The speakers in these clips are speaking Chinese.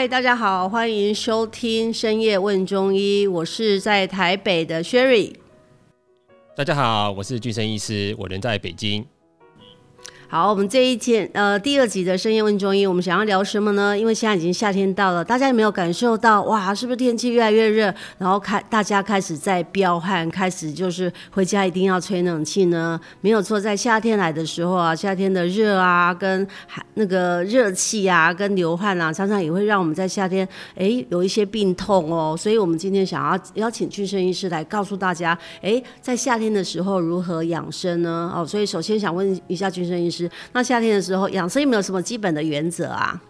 嗨，大家好，欢迎收听深夜问中医，我是在台北的 Sherry。大家好，我是俊生医师，我人在北京。好，我们这一天呃第二集的深夜问中医，我们想要聊什么呢？因为现在已经夏天到了，大家有没有感受到哇？是不是天气越来越热？然后开大家开始在飙汗，开始就是回家一定要吹冷气呢？没有错，在夏天来的时候啊，夏天的热啊，跟寒那个热气啊，跟流汗啊，常常也会让我们在夏天哎有一些病痛哦。所以我们今天想要邀请俊生医师来告诉大家，哎，在夏天的时候如何养生呢？哦，所以首先想问一下俊生医师。那夏天的时候养生有没有什么基本的原则啊？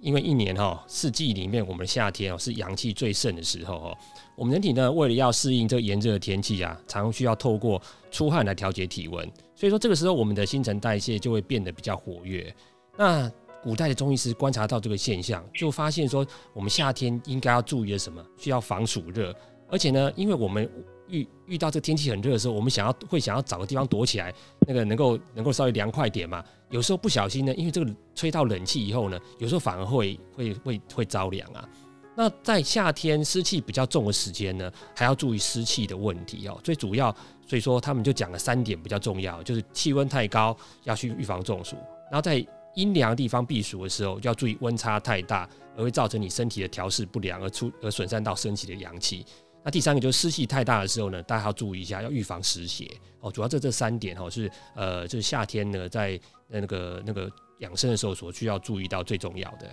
因为一年哈四季里面，我们夏天哦是阳气最盛的时候哦。我们人体呢，为了要适应这炎热的天气啊，常需要透过出汗来调节体温。所以说这个时候，我们的新陈代谢就会变得比较活跃。那古代的中医师观察到这个现象，就发现说，我们夏天应该要注意的什么？需要防暑热，而且呢，因为我们遇遇到这天气很热的时候，我们想要会想要找个地方躲起来，那个能够能够稍微凉快点嘛。有时候不小心呢，因为这个吹到冷气以后呢，有时候反而会会会会着凉啊。那在夏天湿气比较重的时间呢，还要注意湿气的问题哦。最主要，所以说他们就讲了三点比较重要，就是气温太高要去预防中暑，然后在阴凉地方避暑的时候，要注意温差太大，而会造成你身体的调试不良，而出而损伤到身体的阳气。那第三个就是湿气太大的时候呢，大家要注意一下，要预防湿邪哦。主要这这三点哈是呃，就是夏天呢在那个那个养生的时候所需要注意到最重要的。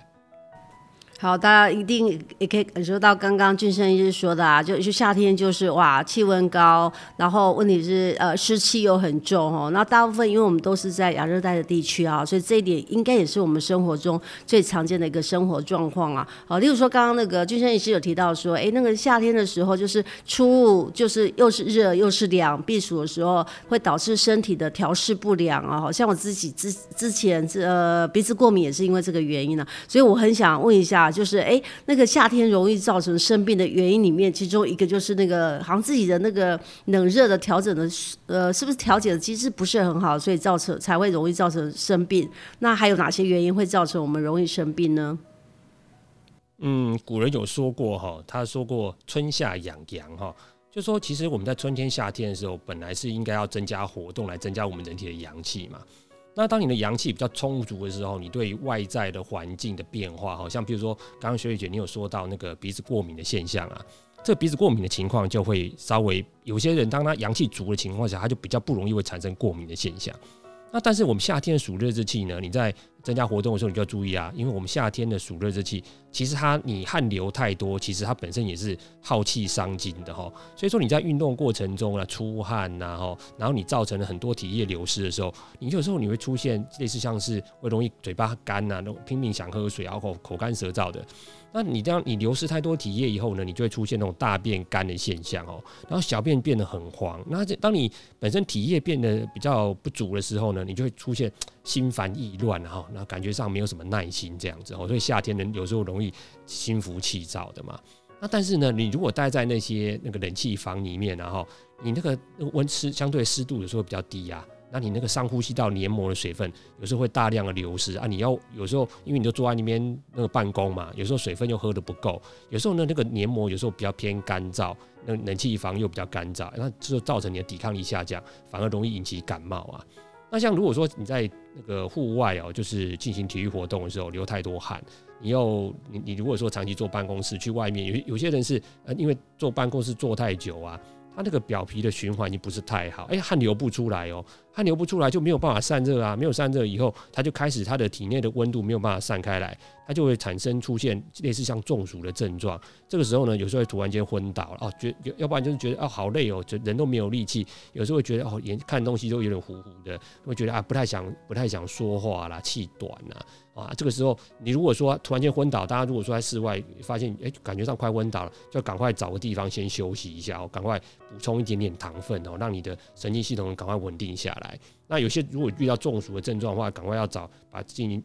好，大家一定也可以感受到刚刚俊生医师说的啊，就就夏天就是哇，气温高，然后问题是呃湿气又很重哦。那大部分因为我们都是在亚热带的地区啊，所以这一点应该也是我们生活中最常见的一个生活状况啊。好，例如说刚刚那个俊生医师有提到说，哎，那个夏天的时候就是出入就是又是热又是凉，避暑的时候会导致身体的调试不良啊。好像我自己之之前呃鼻子过敏也是因为这个原因呢，所以我很想问一下。就是哎，那个夏天容易造成生病的原因里面，其中一个就是那个好像自己的那个冷热的调整的，呃，是不是调节的机制不是很好，所以造成才会容易造成生病？那还有哪些原因会造成我们容易生病呢？嗯，古人有说过哈，他说过春夏养阳哈，就说其实我们在春天、夏天的时候，本来是应该要增加活动来增加我们人体的阳气嘛。那当你的阳气比较充足的时候，你对外在的环境的变化，好像比如说刚刚学姐姐你有说到那个鼻子过敏的现象啊，这鼻子过敏的情况就会稍微有些人当他阳气足的情况下，他就比较不容易会产生过敏的现象。那但是我们夏天的暑热之气呢，你在增加活动的时候，你就要注意啊，因为我们夏天的暑热之气，其实它你汗流太多，其实它本身也是耗气伤筋的哈。所以说你在运动过程中啊出汗呐哈，然后你造成了很多体液流失的时候，你有时候你会出现类似像是会容易嘴巴干呐，那拼命想喝水，然后口干舌燥的。那你这样你流失太多体液以后呢，你就会出现那种大便干的现象哦，然后小便变得很黄。那这当你本身体液变得比较不足的时候呢，你就会出现心烦意乱哈。那感觉上没有什么耐心这样子哦，所以夏天人有时候容易心浮气躁的嘛。那但是呢，你如果待在那些那个冷气房里面，然后你那个温湿相对湿度有时候比较低呀，那你那个上呼吸道黏膜的水分有时候会大量的流失啊。你要有时候因为你就坐在那边那个办公嘛，有时候水分又喝的不够，有时候呢那个黏膜有时候比较偏干燥，那冷气房又比较干燥，那就造成你的抵抗力下降，反而容易引起感冒啊。那像如果说你在那个户外哦，就是进行体育活动的时候流太多汗，你又你你如果说长期坐办公室去外面，有有些人是呃因为坐办公室坐太久啊，他那个表皮的循环已经不是太好，哎汗流不出来哦。汗流不出来就没有办法散热啊，没有散热以后，它就开始它的体内的温度没有办法散开来，它就会产生出现类似像中暑的症状。这个时候呢，有时候会突然间昏倒了哦，觉要不然就是觉得哦好累哦，就人都没有力气。有时候会觉得哦眼看东西都有点糊糊的，会觉得啊不太想不太想说话啦，气短呐啊。啊这个时候你如果说突然间昏倒，大家如果说在室外发现哎感觉上快昏倒了，就赶快找个地方先休息一下哦，赶快补充一点点糖分哦，让你的神经系统赶快稳定下来。那有些如果遇到中暑的症状的话，赶快要找把进行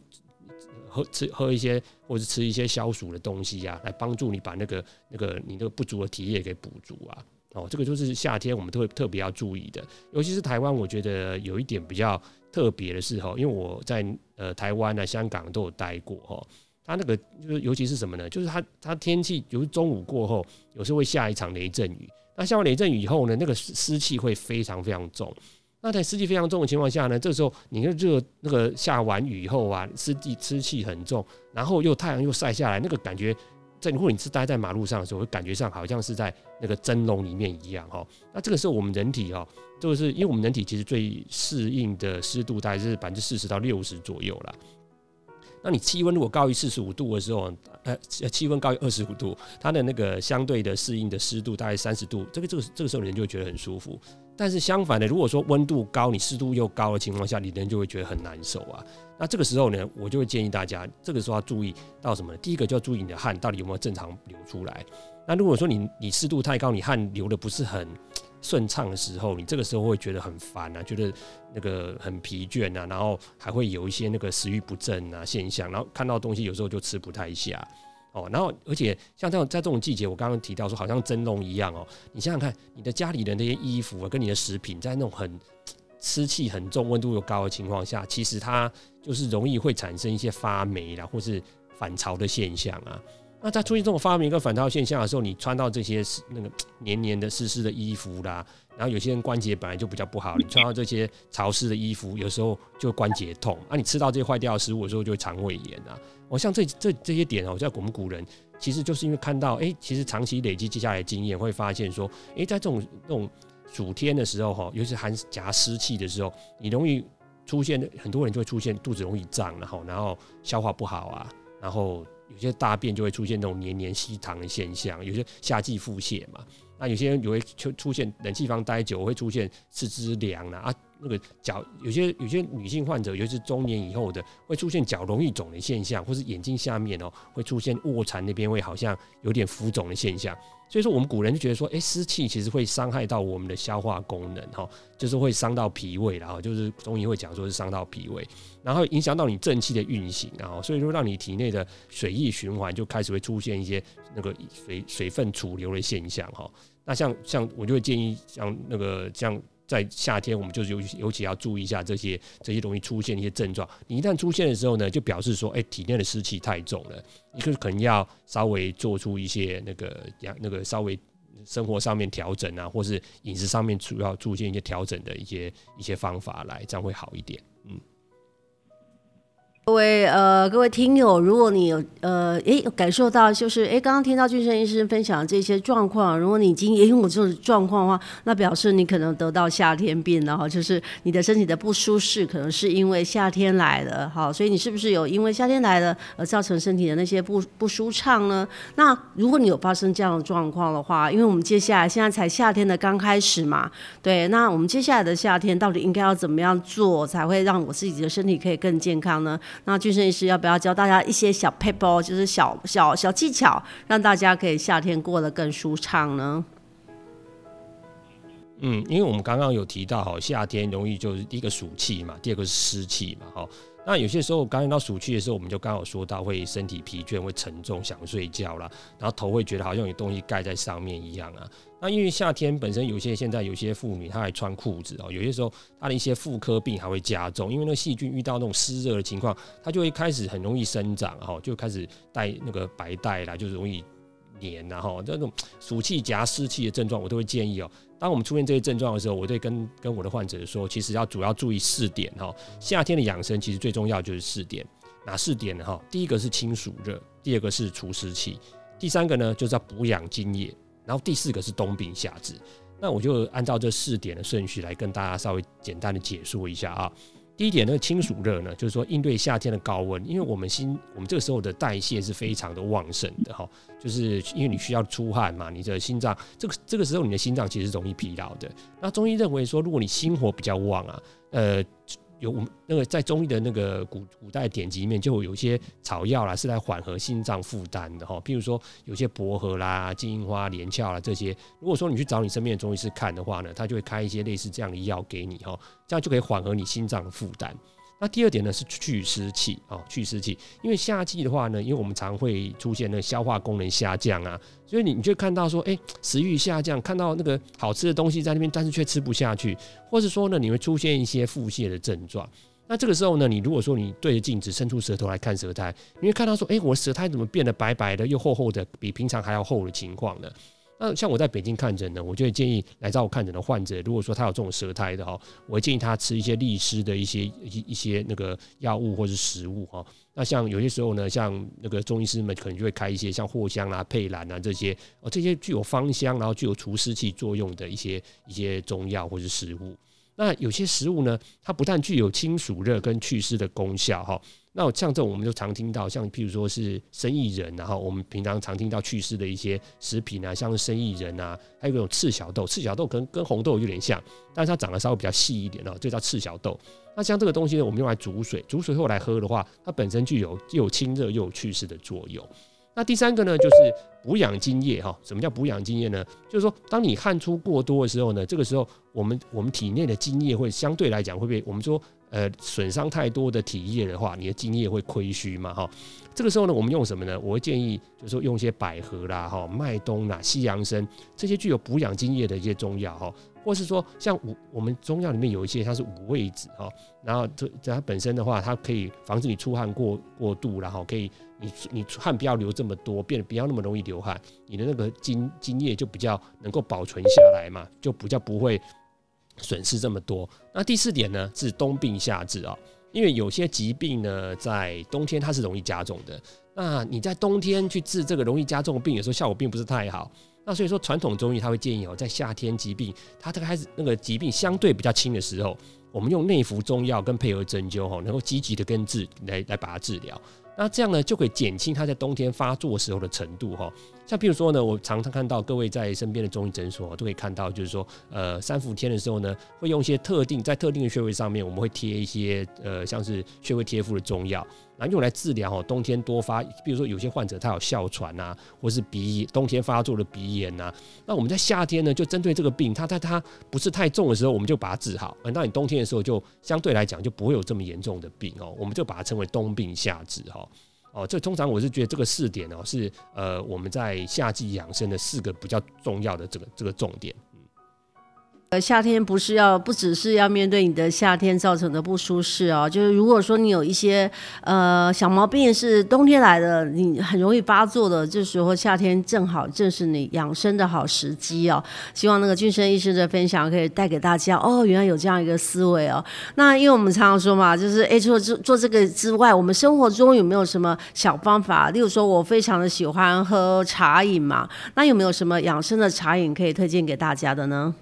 喝吃喝一些，或者是吃一些消暑的东西呀，来帮助你把那个那个你那个不足的体液给补足啊。哦，这个就是夏天我们都会特别要注意的，尤其是台湾，我觉得有一点比较特别的是哈，因为我在呃台湾啊、香港都有待过哈。它那个就是尤其是什么呢？就是它它天气，比如中午过后，有时候会下一场雷阵雨。那下完雷阵雨以后呢，那个湿气会非常非常重。那在湿气非常重的情况下呢，这时候你看热那个下完雨以后啊，湿气湿气很重，然后又太阳又晒下来，那个感觉，在如果你是待在马路上的时候，会感觉上好像是在那个蒸笼里面一样哈。那这个时候我们人体哈，就是因为我们人体其实最适应的湿度大概是百分之四十到六十左右啦。那你气温如果高于四十五度的时候，呃，气温高于二十五度，它的那个相对的适应的湿度大概三十度，这个这个这个时候人就会觉得很舒服。但是相反的，如果说温度高，你湿度又高的情况下，你人就会觉得很难受啊。那这个时候呢，我就会建议大家，这个时候要注意到什么呢？第一个就要注意你的汗到底有没有正常流出来。那如果说你你湿度太高，你汗流的不是很顺畅的时候，你这个时候会觉得很烦啊，觉得那个很疲倦啊，然后还会有一些那个食欲不振啊现象，然后看到东西有时候就吃不太下。哦，然后而且像这样在这种季节，我刚刚提到说好像蒸笼一样哦，你想想看，你的家里的那些衣服啊，跟你的食品，在那种很湿气很重、温度又高的情况下，其实它就是容易会产生一些发霉啦，或是反潮的现象啊。那在出现这种发霉跟反潮现象的时候，你穿到这些那个黏黏的湿湿的衣服啦，然后有些人关节本来就比较不好，你穿到这些潮湿的衣服，有时候就关节痛啊。你吃到这些坏掉的食物的时候，就会肠胃炎啊。哦，像这这这些点哦，在我们古人其实就是因为看到，哎，其实长期累积接下来经验，会发现说，哎，在这种这种暑天的时候哈，尤其是寒夹湿气的时候，你容易出现很多人就会出现肚子容易胀，然后然后消化不好啊，然后有些大便就会出现那种黏黏稀糖的现象，有些夏季腹泻嘛，那有些人也会出出现冷气房待久会出现四肢凉啊。那个脚有些有些女性患者，尤其是中年以后的，会出现脚容易肿的现象，或是眼睛下面哦会出现卧蚕那边会好像有点浮肿的现象。所以说，我们古人就觉得说，哎，湿气其实会伤害到我们的消化功能，哈，就是会伤到脾胃，然后就是中医会讲说是伤到脾胃，然后影响到你正气的运行，然后所以说让你体内的水液循环就开始会出现一些那个水水分储留的现象，哈。那像像我就会建议像那个像。在夏天，我们就是尤尤其要注意一下这些这些容易出现一些症状。你一旦出现的时候呢，就表示说，哎，体内的湿气太重了，你可可能要稍微做出一些那个那个稍微生活上面调整啊，或是饮食上面主要出现一些调整的一些一些方法来，这样会好一点。各位呃，各位听友，如果你有呃，诶感受到就是诶，刚刚听到俊生医生分享这些状况，如果你已经也有这种状况的话，那表示你可能得到夏天病了哈，就是你的身体的不舒适，可能是因为夏天来的哈，所以你是不是有因为夏天来的而造成身体的那些不不舒畅呢？那如果你有发生这样的状况的话，因为我们接下来现在才夏天的刚开始嘛，对，那我们接下来的夏天到底应该要怎么样做才会让我自己的身体可以更健康呢？那俊生医师要不要教大家一些小 paper，就是小小小技巧，让大家可以夏天过得更舒畅呢？嗯，因为我们刚刚有提到哈，夏天容易就是第一个暑气嘛，第二个是湿气嘛，哈。那有些时候刚到暑气的时候，我们就刚好说到会身体疲倦，会沉重，想睡觉啦，然后头会觉得好像有东西盖在上面一样啊。那因为夏天本身有些现在有些妇女她还穿裤子哦，有些时候她的一些妇科病还会加重，因为那个细菌遇到那种湿热的情况，它就会开始很容易生长哈，就开始带那个白带啦，就容易黏然后这种暑气夹湿气的症状，我都会建议哦。当我们出现这些症状的时候，我会跟跟我的患者说，其实要主要注意四点哈。夏天的养生其实最重要就是四点，哪四点呢？哈，第一个是清暑热，第二个是除湿气，第三个呢就是要补养津液，然后第四个是冬病夏治。那我就按照这四点的顺序来跟大家稍微简单的解说一下啊。第一点那个，清暑热呢，就是说应对夏天的高温，因为我们心我们这个时候的代谢是非常的旺盛的哈，就是因为你需要出汗嘛，你的心脏这个这个时候你的心脏其实容易疲劳的。那中医认为说，如果你心火比较旺啊，呃。有我们那个在中医的那个古古代典籍里面，就有一些草药啦，是来缓和心脏负担的哈。譬如说，有些薄荷啦、金银花、连翘啦这些，如果说你去找你身边的中医师看的话呢，他就会开一些类似这样的药给你哈，这样就可以缓和你心脏的负担。那第二点呢是去湿气啊，去湿气。因为夏季的话呢，因为我们常会出现那消化功能下降啊，所以你你就看到说，哎，食欲下降，看到那个好吃的东西在那边，但是却吃不下去，或是说呢，你会出现一些腹泻的症状。那这个时候呢，你如果说你对着镜子伸出舌头来看舌苔，你会看到说，哎，我舌苔怎么变得白白的又厚厚的，比平常还要厚的情况呢？那像我在北京看诊呢，我就会建议来找我看诊的患者，如果说他有这种舌苔的哈，我会建议他吃一些利湿的一些一一些那个药物或是食物哈。那像有些时候呢，像那个中医师们可能就会开一些像藿香啊、佩兰啊这些哦，这些具有芳香然后具有除湿气作用的一些一些中药或是食物。那有些食物呢，它不但具有清暑热跟祛湿的功效哈。那像这种，我们就常听到，像譬如说是生薏仁，然后我们平常常听到祛湿的一些食品啊，像生薏仁啊，还有一种赤小豆，赤小豆跟跟红豆有点像，但是它长得稍微比较细一点哦，这叫赤小豆。那像这个东西呢，我们用来煮水，煮水后来喝的话，它本身具有又有清热又有祛湿的作用。那第三个呢，就是补养津液哈。什么叫补养津液呢？就是说，当你汗出过多的时候呢，这个时候我们我们体内的津液会相对来讲会被我们说。呃，损伤太多的体液的话，你的津液会亏虚嘛？哈，这个时候呢，我们用什么呢？我会建议，就是说用一些百合啦、哈麦冬啦、西洋参这些具有补养津液的一些中药哈，或是说像五我们中药里面有一些它是五味子哈，然后这它本身的话，它可以防止你出汗过过度，然后可以你你汗不要流这么多，变得不要那么容易流汗，你的那个津津液就比较能够保存下来嘛，就比较不会。损失这么多，那第四点呢是冬病夏治啊，因为有些疾病呢在冬天它是容易加重的，那你在冬天去治这个容易加重的病，有时候效果并不是太好。那所以说传统中医他会建议哦，在夏天疾病它这个开始那个疾病相对比较轻的时候，我们用内服中药跟配合针灸哈，能够积极的根治来来把它治疗。那这样呢，就可以减轻它在冬天发作时候的程度哈。像比如说呢，我常常看到各位在身边的中医诊所都可以看到，就是说，呃，三伏天的时候呢，会用一些特定在特定的穴位上面，我们会贴一些呃，像是穴位贴敷的中药。那用来治疗哦，冬天多发，比如说有些患者他有哮喘呐，或是鼻冬天发作的鼻炎呐，那我们在夏天呢，就针对这个病，他在他不是太重的时候，我们就把它治好。那你冬天的时候，就相对来讲就不会有这么严重的病哦，我们就把它称为冬病夏治哈。哦，哦这通常我是觉得这个四点哦，是呃我们在夏季养生的四个比较重要的这个这个重点。呃，夏天不是要不只是要面对你的夏天造成的不舒适哦，就是如果说你有一些呃小毛病是冬天来的，你很容易发作的，这时候夏天正好正是你养生的好时机哦。希望那个俊生医师的分享可以带给大家哦，原来有这样一个思维哦。那因为我们常常说嘛，就是哎，除了做做这个之外，我们生活中有没有什么小方法？例如说，我非常的喜欢喝茶饮嘛，那有没有什么养生的茶饮可以推荐给大家的呢？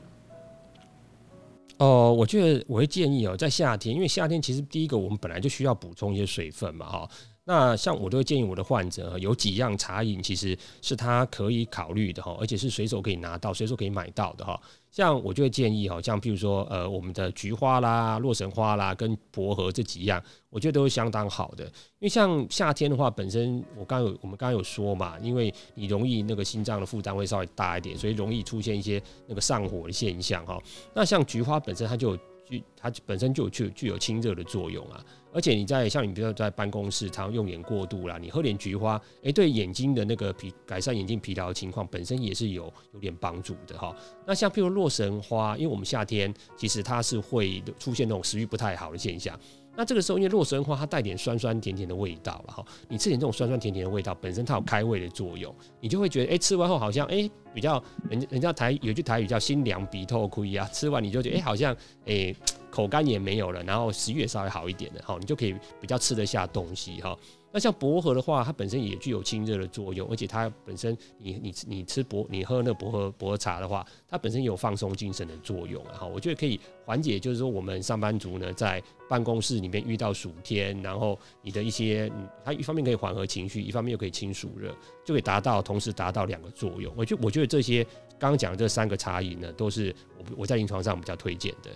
哦，我觉得我会建议哦，在夏天，因为夏天其实第一个我们本来就需要补充一些水分嘛，哈。那像我都会建议我的患者，有几样茶饮其实是他可以考虑的哈，而且是随手可以拿到、随手可以买到的哈。像我就会建议哈，像譬如说呃我们的菊花啦、洛神花啦跟薄荷这几样，我觉得都是相当好的。因为像夏天的话，本身我刚有我们刚刚有说嘛，因为你容易那个心脏的负担会稍微大一点，所以容易出现一些那个上火的现象哈。那像菊花本身它就具它本身就具具有清热的作用啊。而且你在像你比如说在办公室常用眼过度啦，你喝点菊花，诶，对眼睛的那个疲改善眼睛疲劳的情况本身也是有有点帮助的哈。那像譬如洛神花，因为我们夏天其实它是会出现那种食欲不太好的现象。那这个时候，因为洛神花它带点酸酸甜甜的味道了哈，你吃点这种酸酸甜甜的味道，本身它有开胃的作用，你就会觉得，哎，吃完后好像，哎，比较人人家台有句台语叫心凉鼻透亏啊，吃完你就觉得，哎，好像，哎，口干也没有了，然后食欲也稍微好一点的哈，你就可以比较吃得下东西哈。那像薄荷的话，它本身也具有清热的作用，而且它本身，你你你吃薄，你喝那薄荷薄荷茶的话，它本身有放松精神的作用啊。哈，我觉得可以缓解，就是说我们上班族呢，在办公室里面遇到暑天，然后你的一些，它一方面可以缓和情绪，一方面又可以清暑热，就可以达到同时达到两个作用。我就我觉得这些刚刚讲的这三个茶饮呢，都是我我在临床上比较推荐的。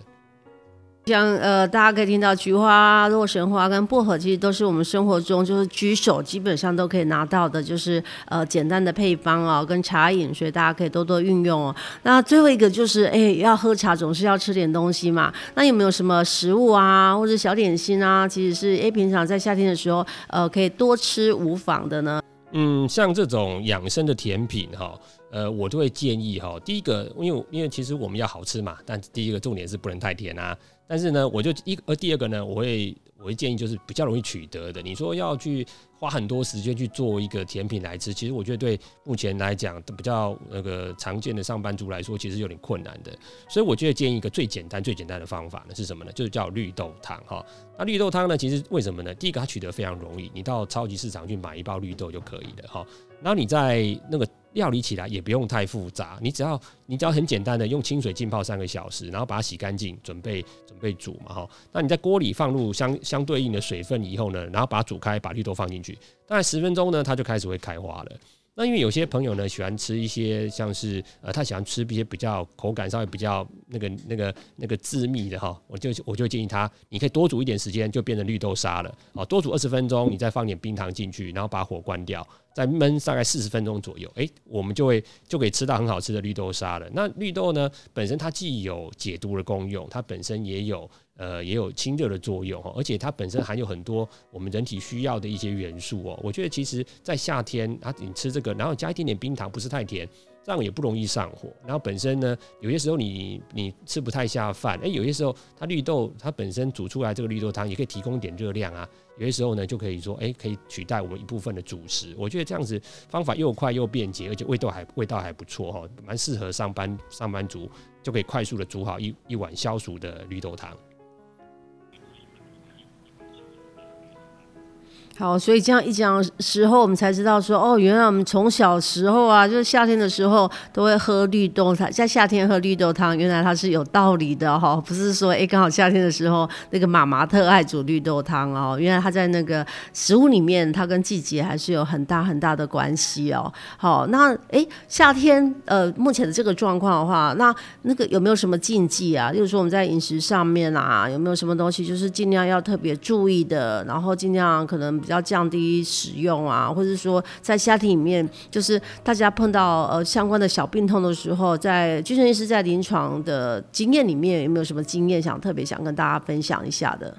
像呃，大家可以听到菊花、洛神花跟薄荷，其实都是我们生活中就是举手基本上都可以拿到的，就是呃简单的配方哦，跟茶饮，所以大家可以多多运用哦。那最后一个就是，哎，要喝茶总是要吃点东西嘛。那有没有什么食物啊，或者小点心啊，其实是哎平常在夏天的时候，呃，可以多吃无妨的呢？嗯，像这种养生的甜品哈，呃，我就会建议哈。第一个，因为因为其实我们要好吃嘛，但第一个重点是不能太甜啊。但是呢，我就一呃第二个呢，我会我会建议就是比较容易取得的。你说要去花很多时间去做一个甜品来吃，其实我觉得对目前来讲比较那个常见的上班族来说，其实有点困难的。所以我觉得建议一个最简单最简单的方法呢是什么呢？就是叫绿豆汤哈。那绿豆汤呢，其实为什么呢？第一个它取得非常容易，你到超级市场去买一包绿豆就可以了哈。然后你在那个。料理起来也不用太复杂，你只要你只要很简单的用清水浸泡三个小时，然后把它洗干净，准备准备煮嘛哈。那你在锅里放入香相对应的水分以后呢，然后把它煮开，把绿豆放进去，大概十分钟呢，它就开始会开花了。那因为有些朋友呢喜欢吃一些像是呃他喜欢吃一些比较口感稍微比较那个那个那个致密的哈，我就我就建议他，你可以多煮一点时间就变成绿豆沙了啊，多煮二十分钟，你再放点冰糖进去，然后把火关掉，再焖大概四十分钟左右，诶，我们就会就可以吃到很好吃的绿豆沙了。那绿豆呢本身它既有解毒的功用，它本身也有。呃，也有清热的作用哈，而且它本身含有很多我们人体需要的一些元素哦。我觉得其实，在夏天啊，你吃这个，然后加一点点冰糖，不是太甜，这样也不容易上火。然后本身呢，有些时候你你吃不太下饭，哎，有些时候它绿豆它本身煮出来这个绿豆汤也可以提供点热量啊。有些时候呢，就可以说，哎，可以取代我们一部分的主食。我觉得这样子方法又快又便捷，而且味道还味道还不错哈，蛮适合上班上班族就可以快速的煮好一一碗消暑的绿豆汤。好，所以这样一讲时候，我们才知道说，哦，原来我们从小时候啊，就是夏天的时候都会喝绿豆汤，在夏天喝绿豆汤，原来它是有道理的哈，不是说哎，刚好夏天的时候那个妈妈特爱煮绿豆汤哦，原来它在那个食物里面，它跟季节还是有很大很大的关系哦。好，那哎，夏天呃，目前的这个状况的话，那那个有没有什么禁忌啊？就是说我们在饮食上面啊，有没有什么东西就是尽量要特别注意的，然后尽量可能。要降低使用啊，或者说在家庭里面，就是大家碰到呃相关的小病痛的时候，在精神医师在临床的经验里面有没有什么经验想特别想跟大家分享一下的？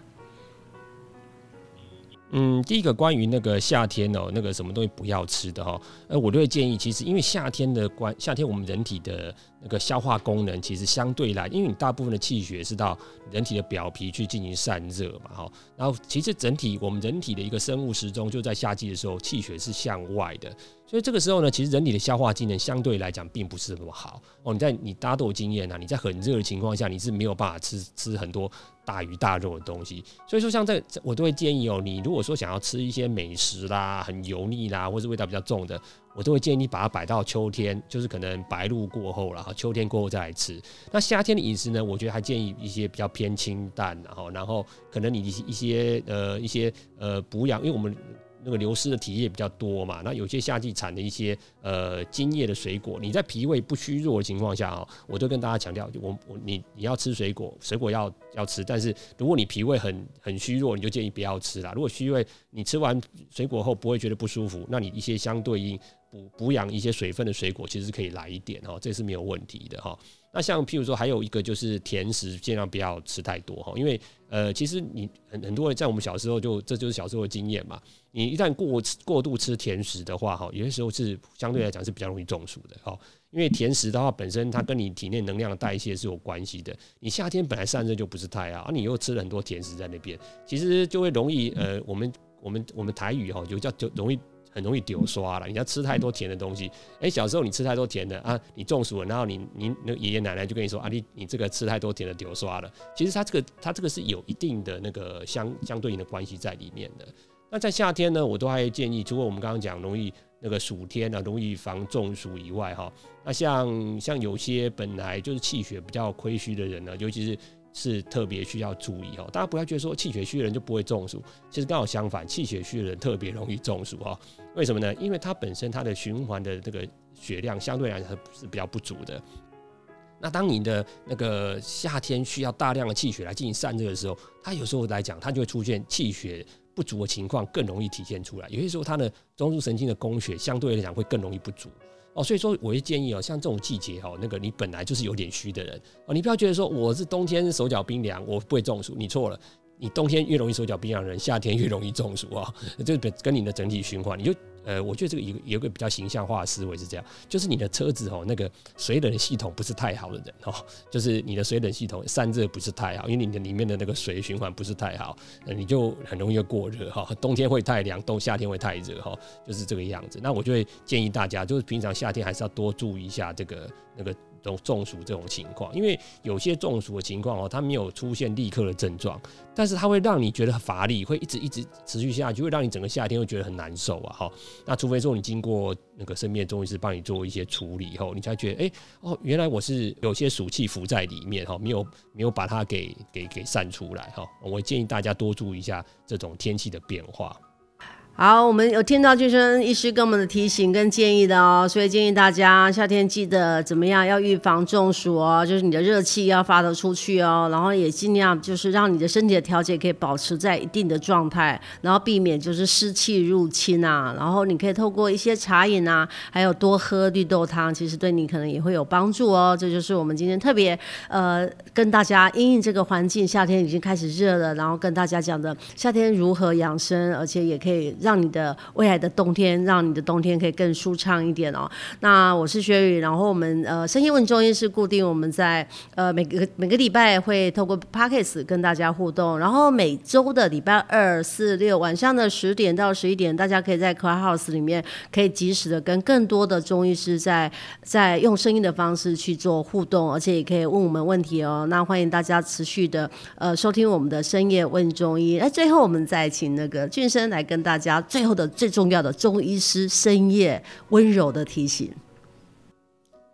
嗯，第一个关于那个夏天哦，那个什么东西不要吃的哈，呃，我都会建议，其实因为夏天的关，夏天我们人体的那个消化功能其实相对来，因为你大部分的气血是到人体的表皮去进行散热嘛哈，然后其实整体我们人体的一个生物时钟就在夏季的时候，气血是向外的。所以这个时候呢，其实人体的消化机能相对来讲并不是那么好哦。你在你大家都有经验啊，你在很热的情况下，你是没有办法吃吃很多大鱼大肉的东西。所以说，像这我都会建议哦，你如果说想要吃一些美食啦，很油腻啦，或是味道比较重的，我都会建议你把它摆到秋天，就是可能白露过后了，秋天过后再来吃。那夏天的饮食呢，我觉得还建议一些比较偏清淡，然后然后可能你一些呃一些呃补养，因为我们。那个流失的体液比较多嘛，那有些夏季产的一些呃茎叶的水果，你在脾胃不虚弱的情况下啊，我就跟大家强调，我我你你要吃水果，水果要要吃，但是如果你脾胃很很虚弱，你就建议不要吃啦。如果虚胃，你吃完水果后不会觉得不舒服，那你一些相对应补补养一些水分的水果，其实可以来一点哈，这是没有问题的哈。那像譬如说，还有一个就是甜食，尽量不要吃太多哈，因为呃，其实你很很多人在我们小时候就这就是小时候的经验嘛。你一旦过过度吃甜食的话哈，有些时候是相对来讲是比较容易中暑的哈。因为甜食的话本身它跟你体内能量的代谢是有关系的。你夏天本来散热就不是太好，而你又吃了很多甜食在那边，其实就会容易呃，我们我们我们台语哈就叫就容易。很容易丢刷了，你要吃太多甜的东西。哎，小时候你吃太多甜的啊，你中暑了，然后你你那爷爷奶奶就跟你说啊，你你这个吃太多甜的丢刷了。其实它这个它这个是有一定的那个相相对应的关系在里面的。那在夏天呢，我都还建议，除了我们刚刚讲容易那个暑天啊，容易防中暑以外，哈，那像像有些本来就是气血比较亏虚的人呢，尤其是。是特别需要注意哦，大家不要觉得说气血虚的人就不会中暑，其实刚好相反，气血虚的人特别容易中暑哦。为什么呢？因为它本身它的循环的这个血量相对来讲是比较不足的。那当你的那个夏天需要大量的气血来进行散热的时候，它有时候来讲，它就会出现气血不足的情况，更容易体现出来。有些时候它的中枢神经的供血相对来讲会更容易不足。哦，所以说我会建议哦，像这种季节哦，那个你本来就是有点虚的人哦，你不要觉得说我是冬天手脚冰凉，我不会中暑，你错了，你冬天越容易手脚冰凉人，夏天越容易中暑啊，这个跟你的整体循环，你就呃，我觉得这个有有个比较形象化的思维是这样，就是你的车子哦，那个水冷系统不是太好的人哦，就是你的水冷系统散热不是太好，因为你的里面的那个水循环不是太好，呃，你就很容易过热哈，冬天会太凉，冬夏天会太热哈，就是这个样子。那我就会建议大家，就是平常夏天还是要多注意一下这个那个。中中暑这种情况，因为有些中暑的情况哦，它没有出现立刻的症状，但是它会让你觉得乏力，会一直一直持续下去，会让你整个夏天会觉得很难受啊！哈，那除非说你经过那个身边的中医师帮你做一些处理以后，你才觉得哎哦，原来我是有些暑气浮在里面哈，没有没有把它给给给散出来哈。我建议大家多注意一下这种天气的变化。好，我们有听到俊生医师跟我们的提醒跟建议的哦，所以建议大家夏天记得怎么样要预防中暑哦，就是你的热气要发得出去哦，然后也尽量就是让你的身体的调节可以保持在一定的状态，然后避免就是湿气入侵啊，然后你可以透过一些茶饮啊，还有多喝绿豆汤，其实对你可能也会有帮助哦。这就是我们今天特别呃跟大家因应这个环境，夏天已经开始热了，然后跟大家讲的夏天如何养生，而且也可以。让你的未来的冬天，让你的冬天可以更舒畅一点哦。那我是薛宇，然后我们呃深夜问中医是固定我们在呃每个每个礼拜会透过 p o c k s t 跟大家互动，然后每周的礼拜二、四、六晚上的十点到十一点，大家可以在 Clubhouse 里面可以及时的跟更多的中医师在在用声音的方式去做互动，而且也可以问我们问题哦。那欢迎大家持续的呃收听我们的深夜问中医。那最后我们再请那个俊生来跟大家。最后的最重要的中医师深夜温柔的提醒：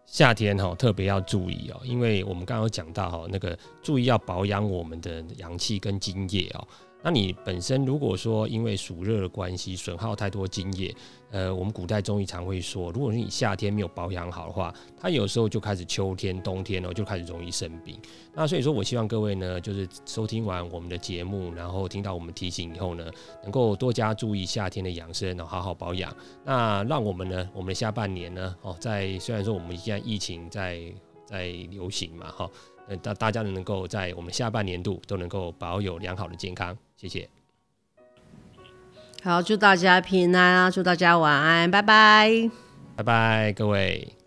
夏天哈特别要注意哦，因为我们刚刚讲到哈，那个注意要保养我们的阳气跟津液哦。那你本身如果说因为暑热的关系损耗太多津液，呃，我们古代中医常会说，如果是你夏天没有保养好的话，它有时候就开始秋天、冬天哦，就开始容易生病。那所以说我希望各位呢，就是收听完我们的节目，然后听到我们提醒以后呢，能够多加注意夏天的养生，然后好好保养。那让我们呢，我们的下半年呢，哦，在虽然说我们现在疫情在在流行嘛，哈。大大家能够在我们下半年度都能够保有良好的健康，谢谢。好，祝大家平安啊！祝大家晚安，拜拜，拜拜，各位。